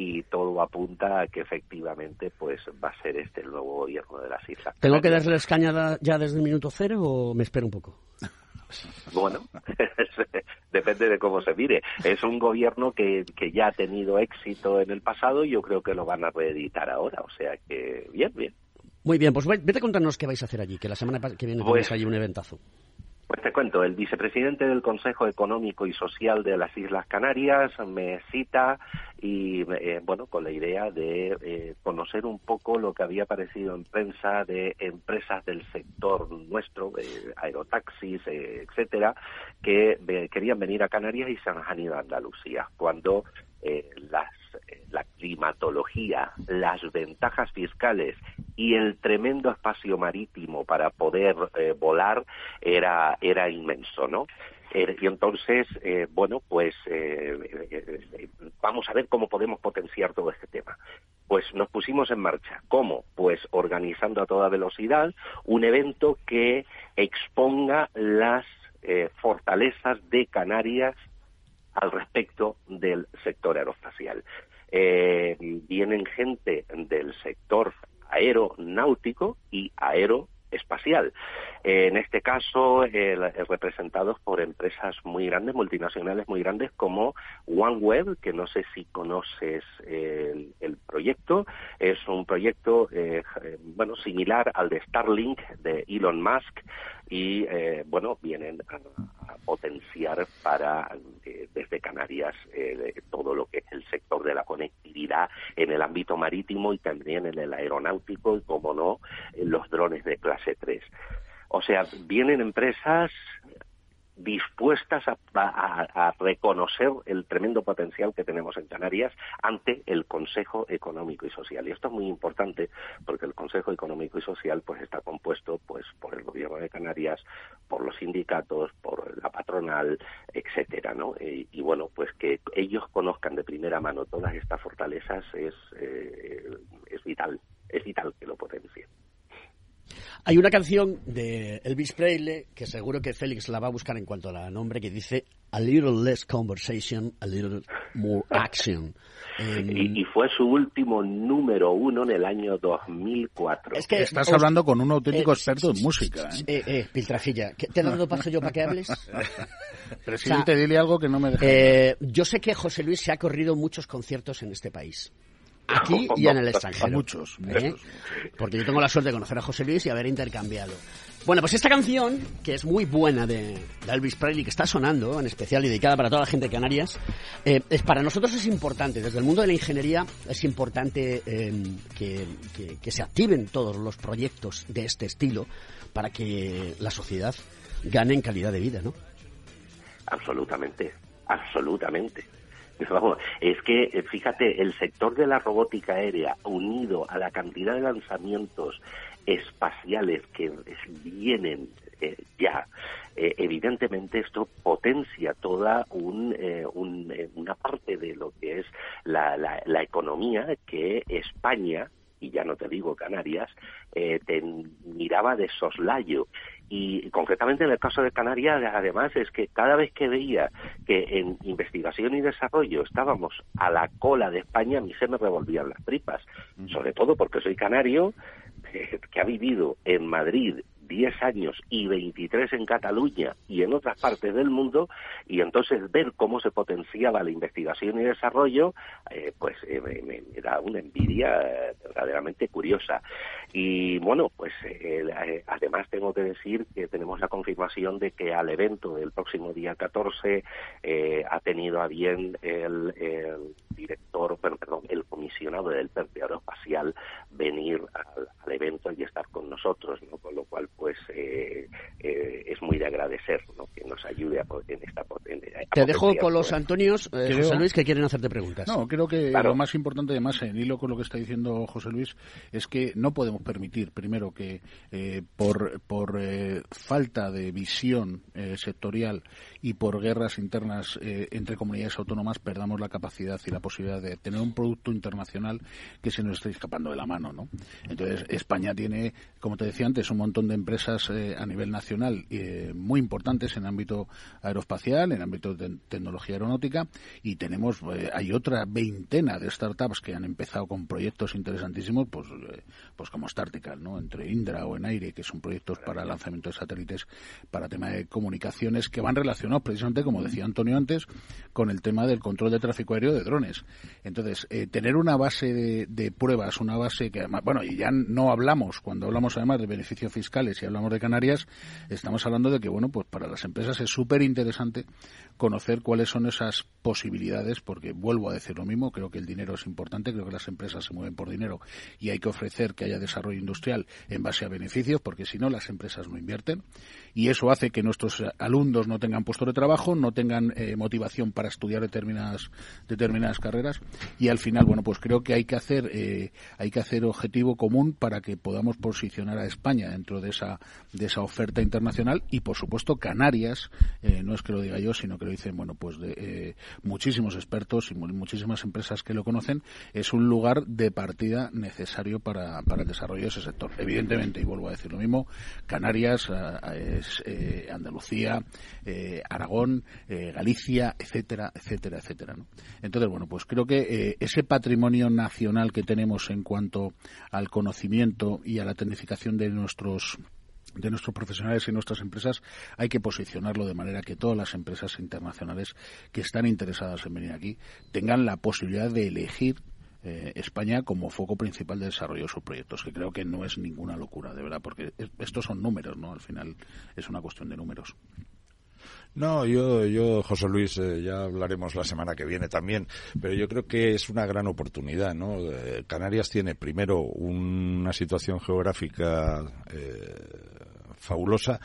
y todo apunta a que efectivamente pues va a ser este el nuevo gobierno de las Islas ¿Tengo que darles caña ya desde el minuto cero o me espero un poco? Bueno, depende de cómo se mire. Es un gobierno que, que ya ha tenido éxito en el pasado y yo creo que lo van a reeditar ahora. O sea que, bien, bien. Muy bien, pues ve- vete a contarnos qué vais a hacer allí, que la semana que viene Pues- tenéis allí un eventazo. Pues te cuento, el vicepresidente del Consejo Económico y Social de las Islas Canarias me cita y, eh, bueno, con la idea de eh, conocer un poco lo que había aparecido en prensa de empresas del sector nuestro, eh, aerotaxis, etcétera, que querían venir a Canarias y se han ido a Andalucía, cuando eh, las, la climatología, las ventajas fiscales y el tremendo espacio marítimo para poder eh, volar era, era inmenso, ¿no? Eh, y entonces, eh, bueno, pues eh, eh, vamos a ver cómo podemos potenciar todo este tema. Pues nos pusimos en marcha. ¿Cómo? Pues organizando a toda velocidad un evento que exponga las eh, fortalezas de Canarias al respecto del sector aeroespacial. Eh, vienen gente del sector aeronáutico y aeroespacial. Eh, en este caso, el representados por empresas muy grandes, multinacionales muy grandes como OneWeb, que no sé si conoces el, el proyecto. Es un proyecto, eh, eh, bueno, similar al de Starlink de Elon Musk y, eh, bueno, vienen a potenciar para eh, desde Canarias eh, todo lo que es el sector de la conectividad en el ámbito marítimo y también en el aeronáutico y, como no, los drones de clase 3. O sea, vienen empresas dispuestas a, reconocer el tremendo potencial que tenemos en Canarias ante el Consejo Económico y Social. Y esto es muy importante porque el Consejo Económico y Social pues está compuesto pues por el Gobierno de Canarias, por los sindicatos, por la patronal, etcétera, ¿no? Y, y bueno, pues que ellos conozcan de primera mano todas estas fortalezas es eh, es vital, es vital que lo potencien. Hay una canción de Elvis Presley que seguro que Félix la va a buscar en cuanto a la nombre que dice A little less conversation, a little more action. Y, y fue su último número uno en el año 2004. Es que Estás os- hablando con un auténtico eh, experto en música. ¿eh? eh, eh, Piltrafilla, ¿qué- ¿te he dado paso yo para que hables? Presidente, dile algo que no me deja. Eh, yo sé que José Luis se ha corrido muchos conciertos en este país. Aquí y en el extranjero. Muchos, ¿Eh? Porque yo tengo la suerte de conocer a José Luis y haber intercambiado. Bueno, pues esta canción, que es muy buena de, de Elvis Presley, que está sonando, en especial y dedicada para toda la gente de Canarias, eh, es, para nosotros es importante. Desde el mundo de la ingeniería es importante eh, que, que- que se activen todos los proyectos de este estilo para que la sociedad gane en calidad de vida, ¿no? Absolutamente, absolutamente. Vamos, es que, eh, fíjate, el sector de la robótica aérea, unido a la cantidad de lanzamientos espaciales que vienen eh, ya, eh, evidentemente esto potencia toda un, eh, un, una parte de lo que es la, la, la economía que España, y ya no te digo Canarias, eh, te miraba de soslayo. Y concretamente en el caso de Canarias, además, es que cada vez que veía que en investigación y desarrollo estábamos a la cola de España, a mí se me revolvían las tripas. Sobre todo porque soy canario, eh, que ha vivido en Madrid 10 años y 23 en Cataluña y en otras partes del mundo, y entonces ver cómo se potenciaba la investigación y desarrollo, eh, pues eh, me, me- da una envidia verdaderamente curiosa. Y bueno, pues eh, eh, además tengo que decir que tenemos la confirmación de que al evento del próximo día 14 eh, ha tenido a bien el, el director, bueno, perdón, el comisionado del PERTE Aeroespacial venir al, al evento y estar con nosotros, ¿no? Con lo cual, pues, eh, eh, es muy de agradecer, ¿no? Que nos ayude a, en esta potencia Te dejo con los Antonios, eh, Creo- José Luis, que quieren hacerte preguntas. No, creo que Claro. lo más importante, además, en hilo con lo que está diciendo José Luis, es que no podemos permitir, primero, que eh, por, por eh, falta de visión eh, sectorial y por guerras internas eh, entre comunidades autónomas perdamos la capacidad y la posibilidad de tener un producto internacional que se nos esté escapando de la mano, ¿no? Entonces, España tiene, como te decía antes, un montón de empresas eh, a nivel nacional eh, muy importantes en ámbito aeroespacial, en ámbito de tecnología aeronáutica y tenemos, eh, hay otra veintena de startups que han empezado con proyectos interesantísimos, pues, eh, pues como Startical, ¿no? Entre Indra o Enaire, que son proyectos para lanzamiento de satélites para tema de comunicaciones que van relacionados precisamente, como decía Antonio antes, con el tema del control de tráfico aéreo de drones. Entonces, eh, tener una base de, de pruebas, una base que además, bueno, y ya no hablamos, cuando hablamos además de beneficios fiscales y hablamos de Canarias, estamos hablando de que, bueno, pues para las empresas es súper interesante conocer cuáles son esas posibilidades, porque vuelvo a decir lo mismo, creo que el dinero es importante, creo que las empresas se mueven por dinero y hay que ofrecer que haya desarrollo industrial en base a beneficios, porque si no las empresas no invierten. Y eso hace que nuestros alumnos no tengan puesto de trabajo, no tengan eh, motivación para estudiar determinadas determinadas carreras. Y al final, bueno, pues creo que hay que hacer eh, hay que hacer objetivo común para que podamos posicionar a España dentro de esa de esa oferta internacional. Y por supuesto Canarias, eh, no es que lo diga yo, sino que lo dicen, bueno, pues de eh, muchísimos expertos y mu- muchísimas empresas que lo conocen, es un lugar de partida necesario para, para el desarrollo de ese sector. Evidentemente, y vuelvo a decir lo mismo, Canarias, eh, Andalucía, eh, Aragón, Galicia, etcétera, etcétera, etcétera. ¿no? Entonces, bueno, pues creo que ese patrimonio nacional que tenemos en cuanto al conocimiento y a la tecnificación de nuestros de nuestros profesionales y nuestras empresas hay que posicionarlo de manera que todas las empresas internacionales que están interesadas en venir aquí tengan la posibilidad de elegir eh, España como foco principal de desarrollo de sus proyectos, que creo que no es ninguna locura, de verdad, porque es- estos son números, ¿no? Al final es una cuestión de números. No, yo, yo, José Luis, eh, ya hablaremos la semana que viene también, pero yo creo que es una gran oportunidad, ¿no? Eh, Canarias tiene primero una situación geográfica eh, fabulosa,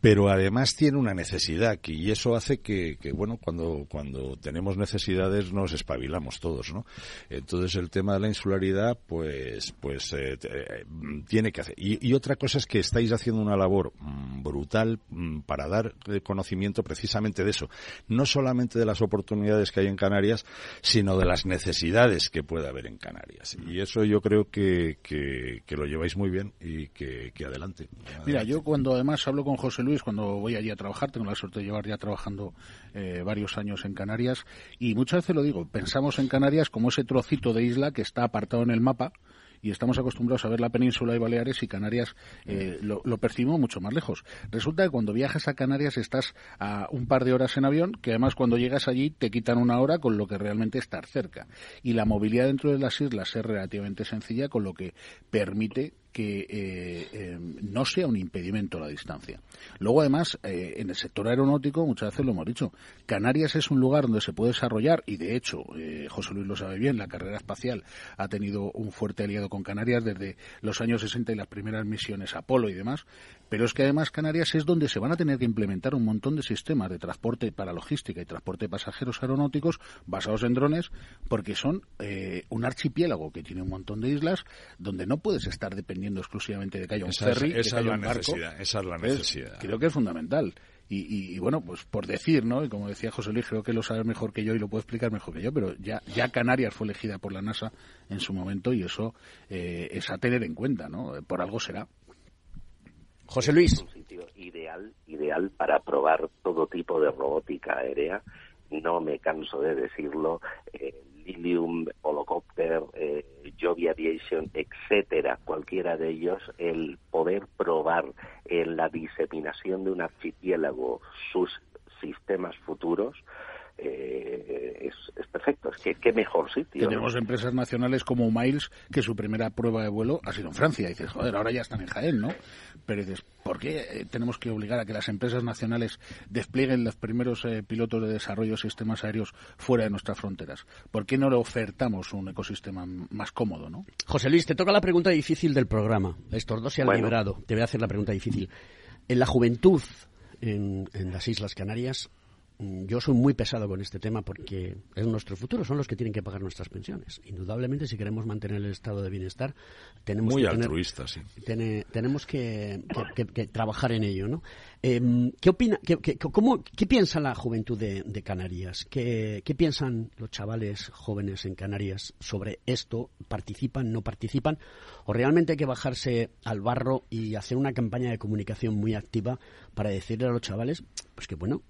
pero además tiene una necesidad que- y eso hace que, que, bueno, cuando, cuando tenemos necesidades nos espabilamos todos, ¿no? Entonces el tema de la insularidad, pues, pues eh, eh, tiene que hacer. Y, y otra cosa es que estáis haciendo una labor mm, brutal mm, para dar eh, conocimiento precisamente de eso, no solamente de las oportunidades que hay en Canarias, sino de las necesidades que puede haber en Canarias. Y eso yo creo que, que, que lo lleváis muy bien y que, que adelante. Mira, yo cuando además hablo con José Luis, cuando voy allí a trabajar, tengo la suerte de llevar ya trabajando eh, varios años en Canarias, y muchas veces lo digo, pensamos en Canarias como ese trocito de isla que está apartado en el mapa, y estamos acostumbrados a ver la península y Baleares y Canarias eh, lo, lo percibimos mucho más lejos. Resulta que cuando viajas a Canarias estás a un par de horas en avión, que además cuando llegas allí te quitan una hora con lo que realmente estar cerca. Y la movilidad dentro de las islas es relativamente sencilla, con lo que permite que eh, eh, no sea un impedimento la distancia. Luego, además, eh, en el sector aeronáutico, muchas veces lo hemos dicho, Canarias es un lugar donde se puede desarrollar, y de hecho, eh, José Luis lo sabe bien, la carrera espacial ha tenido un fuerte aliado con Canarias desde los años 60 y las primeras misiones Apolo y demás, pero es que además Canarias es donde se van a tener que implementar un montón de sistemas de transporte para logística y transporte de pasajeros aeronáuticos basados en drones, porque son eh, un archipiélago que tiene un montón de islas donde no puedes estar dependiendo exclusivamente de que haya un Esa es- ferry, esa que es haya la un barco. necesidad, esa es la Entonces, necesidad. Creo que es fundamental. Y, y- y, bueno, pues por decir, ¿no? Y como decía José Luis, creo que lo sabe mejor que yo y lo puede explicar mejor que yo, pero ya, ya Canarias fue elegida por la NASA en su momento y eso eh, es a tener en cuenta, ¿no? Eh, Por algo será. José Luis. Es un sitio ideal, ideal para probar todo tipo de robótica aérea. No me canso de decirlo. eh, Lilium, Holocopter, eh, Aviation, etcétera, cualquiera de ellos, el poder probar en la diseminación de un archipiélago sus sistemas futuros eh, es, es perfecto. Es que qué mejor sitio. ¿no? Tenemos empresas nacionales como Miles que su primera prueba de vuelo ha sido en Francia. Y dices, joder, ahora ya están en Jaén, ¿no? Pero dices, ¿por qué eh, tenemos que obligar a que las empresas nacionales desplieguen los primeros eh, pilotos de desarrollo de sistemas aéreos fuera de nuestras fronteras? ¿Por qué no le ofertamos un ecosistema más cómodo, no? José Luis, te toca la pregunta difícil del programa. Estos dos se han Bueno. librado. Te voy a hacer la pregunta difícil. En la juventud en, en las Islas Canarias, yo soy muy pesado con este tema porque es nuestro futuro, son los que tienen que pagar nuestras pensiones. Indudablemente, si queremos mantener el estado de bienestar, tenemos Muy que tener- sí. Tene- tenemos que, que- que- que trabajar en ello, ¿no? Em, ¿Qué opina, qué, cómo- qué piensa la juventud de, de Canarias? ¿Qué, qué piensan los chavales jóvenes en Canarias sobre esto? ¿Participan, no participan? ¿O realmente hay que bajarse al barro y hacer una campaña de comunicación muy activa para decirle a los chavales, pues que bueno, mm,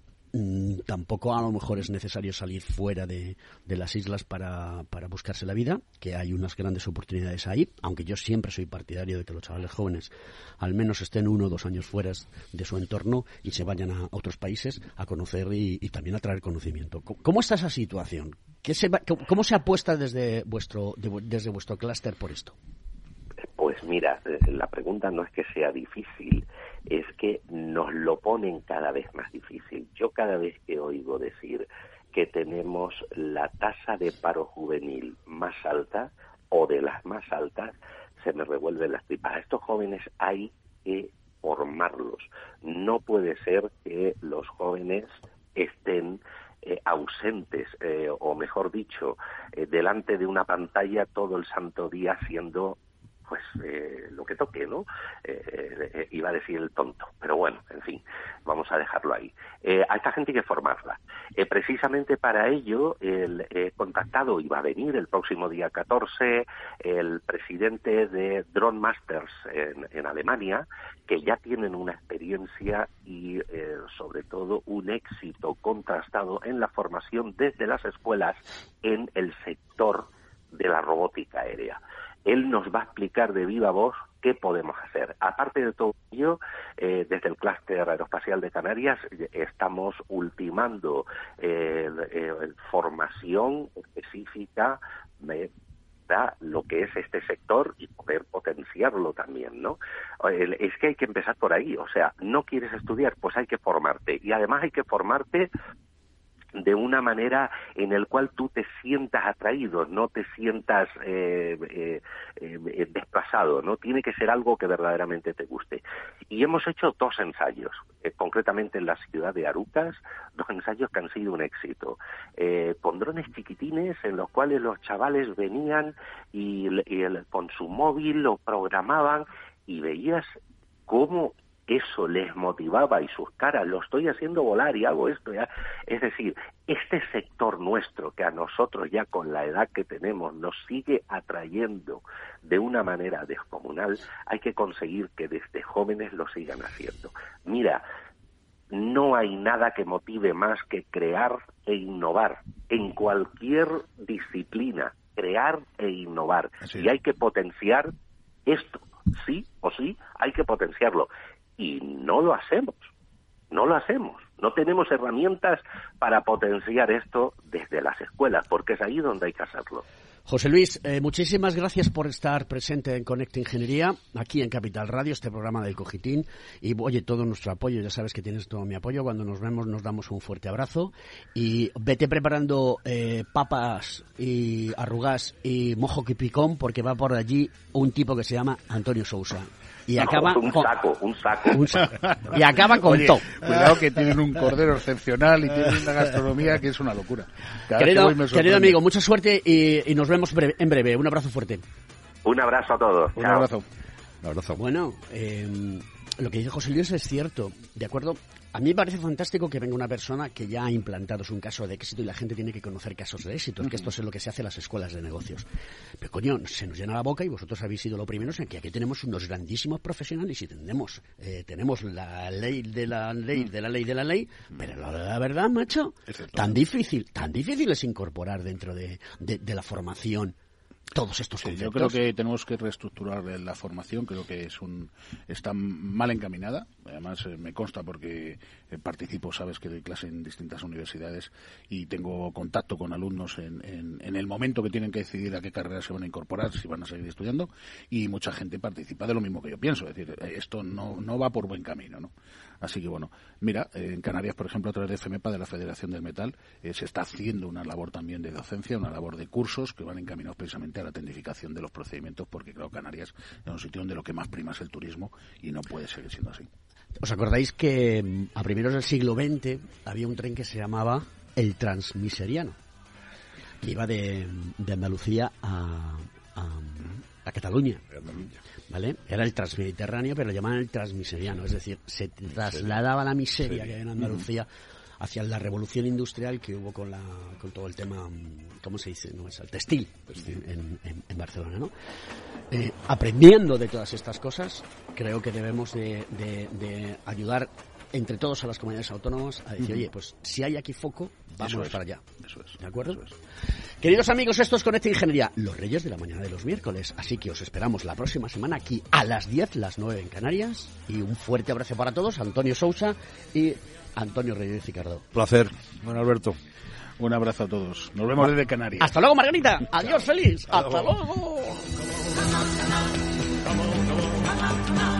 tampoco a lo mejor es necesario salir fuera de, de las islas para, para buscarse la vida, que hay unas grandes oportunidades ahí, aunque yo siempre soy partidario de que los chavales jóvenes al menos estén uno o dos años fuera de su entorno y se vayan a otros países a conocer y, también a traer conocimiento. ¿Cómo- ¿Cómo está esa situación? ¿Qué se va- cómo- ¿Cómo se apuesta desde vuestro, de desde vuestro clúster por esto? Pues mira, eh, la pregunta no es que sea difícil, es que nos lo ponen cada vez más difícil. Yo cada vez que oigo decir que tenemos la tasa de paro juvenil más alta o de las más altas, se me revuelven las tripas. A estos jóvenes hay que formarlos. No puede ser que los jóvenes estén eh, ausentes, eh, o mejor dicho, eh, delante de una pantalla todo el santo día haciendo pues eh, lo que toque, ¿no? Eh, eh, iba a decir el tonto, pero bueno, en fin, vamos a dejarlo ahí. Eh, a esta gente hay que formarla. Precisamente para ello, el contactado va a venir el próximo día 14 el presidente de Drone Masters en, en Alemania, que ya tienen una experiencia y sobre todo un éxito contrastado en la formación desde las escuelas en el sector de la robótica aérea. Él nos va a explicar de viva voz qué podemos hacer. Aparte de todo ello, eh, desde el clúster aeroespacial de Canarias eh, estamos ultimando eh, eh, formación específica para lo que es este sector y poder potenciarlo también, ¿no? Es que hay que empezar por ahí, o sea, no quieres estudiar, pues hay que formarte y además hay que formarte de una manera en el cual tú te sientas atraído, no te sientas eh, eh, eh, desplazado, ¿no? Tiene que ser algo que verdaderamente te guste. Y hemos hecho dos ensayos, eh, concretamente en la ciudad de Arucas, dos ensayos que han sido un éxito, eh, con drones chiquitines en los cuales los chavales venían y, y el- con su móvil lo programaban y veías cómo eso les motivaba y sus caras, lo estoy haciendo volar y hago esto ya. Es decir, este sector nuestro que a nosotros ya con la edad que tenemos nos sigue atrayendo de una manera descomunal, hay que conseguir que desde jóvenes lo sigan haciendo. Mira, no hay nada que motive más que crear e innovar en cualquier disciplina, crear e innovar. Y hay que potenciar esto, sí o sí, hay que potenciarlo. Y no lo hacemos, no lo hacemos. No tenemos herramientas para potenciar esto desde las escuelas, porque es ahí donde hay que hacerlo. José Luis, eh, muchísimas gracias por estar presente en Conecta Ingeniería, aquí en Capital Radio, este programa del Cogitín. Y oye, todo nuestro apoyo, ya sabes que tienes todo mi apoyo. Cuando nos vemos, nos damos un fuerte abrazo. Y vete preparando eh, papas y arrugas y mojo picón, porque va por allí un tipo que se llama Antonio Sousa. Y acaba un con- saco, un saco. un saco. Y acaba con Oye. Cuidado que tienen un cordero excepcional y tienen una gastronomía que es una locura. Cada vez que Querido, querido amigo, mucha suerte y, y nos vemos breve- en breve. Un abrazo fuerte. Un abrazo a todos. Un Chao. abrazo. Un abrazo. Bueno, eh, lo que dice José Luis es cierto, ¿de acuerdo? A mí me parece fantástico que venga una persona que ya ha implantado un caso de éxito y la gente tiene que conocer casos de éxito, que esto es lo que se hace en las escuelas de negocios. Pero coño, se nos llena la boca y vosotros habéis sido los primeros en que aquí tenemos unos grandísimos profesionales y tenemos, eh, tenemos la ley de la ley de la ley de la ley, pero la, la verdad, macho, tan difícil, tan difícil es incorporar dentro de, de- de la formación todos estos Sí, conceptos. yo creo que tenemos que reestructurar la formación, creo que es un está mal encaminada, además eh, me consta porque eh, participo, sabes que doy clase en distintas universidades y tengo contacto con alumnos en, en- en el momento que tienen que decidir a qué carrera se van a incorporar, si van a seguir estudiando y mucha gente participa de lo mismo que yo pienso, es decir, eh, esto no, no va por buen camino, ¿no? Así que bueno, mira, en Canarias, por ejemplo, a través de FEMEPA, de la Federación del Metal, eh, se está haciendo una labor también de docencia, una labor de cursos que van encaminados precisamente a la tecnificación de los procedimientos, porque claro, Canarias es un sitio donde lo que más prima es el turismo y no puede seguir siendo así. ¿Os acordáis que mm, a primeros del siglo XX había un tren que se llamaba el Transmiseriano? Que iba de, de Andalucía a, a, Cataluña. ¿Vale? Era el transmediterráneo, pero lo llamaban el transmiseriano, es decir, se trasladaba la miseria que había en Andalucía hacia la revolución industrial que hubo con la con todo el tema, ¿cómo se dice? No es el textil en, en- en Barcelona, ¿no? Eh, aprendiendo de todas estas cosas, creo que debemos de, de- de ayudar entre todos a las comunidades autónomas a decir, oye, pues si hay aquí foco, vamos Eso es, para allá. Eso es. ¿De acuerdo? Queridos amigos, esto es Conecta Ingeniería, los reyes de la mañana de los miércoles. Así que os esperamos la próxima semana aquí a las 10, las 9 en Canarias. Y un fuerte abrazo para todos, Antonio Sousa y Antonio Reyes Ricardo. Placer, don Alberto. Un abrazo a todos. Nos vemos desde Canarias. Hasta luego, Margarita. Adiós, feliz. Hasta luego.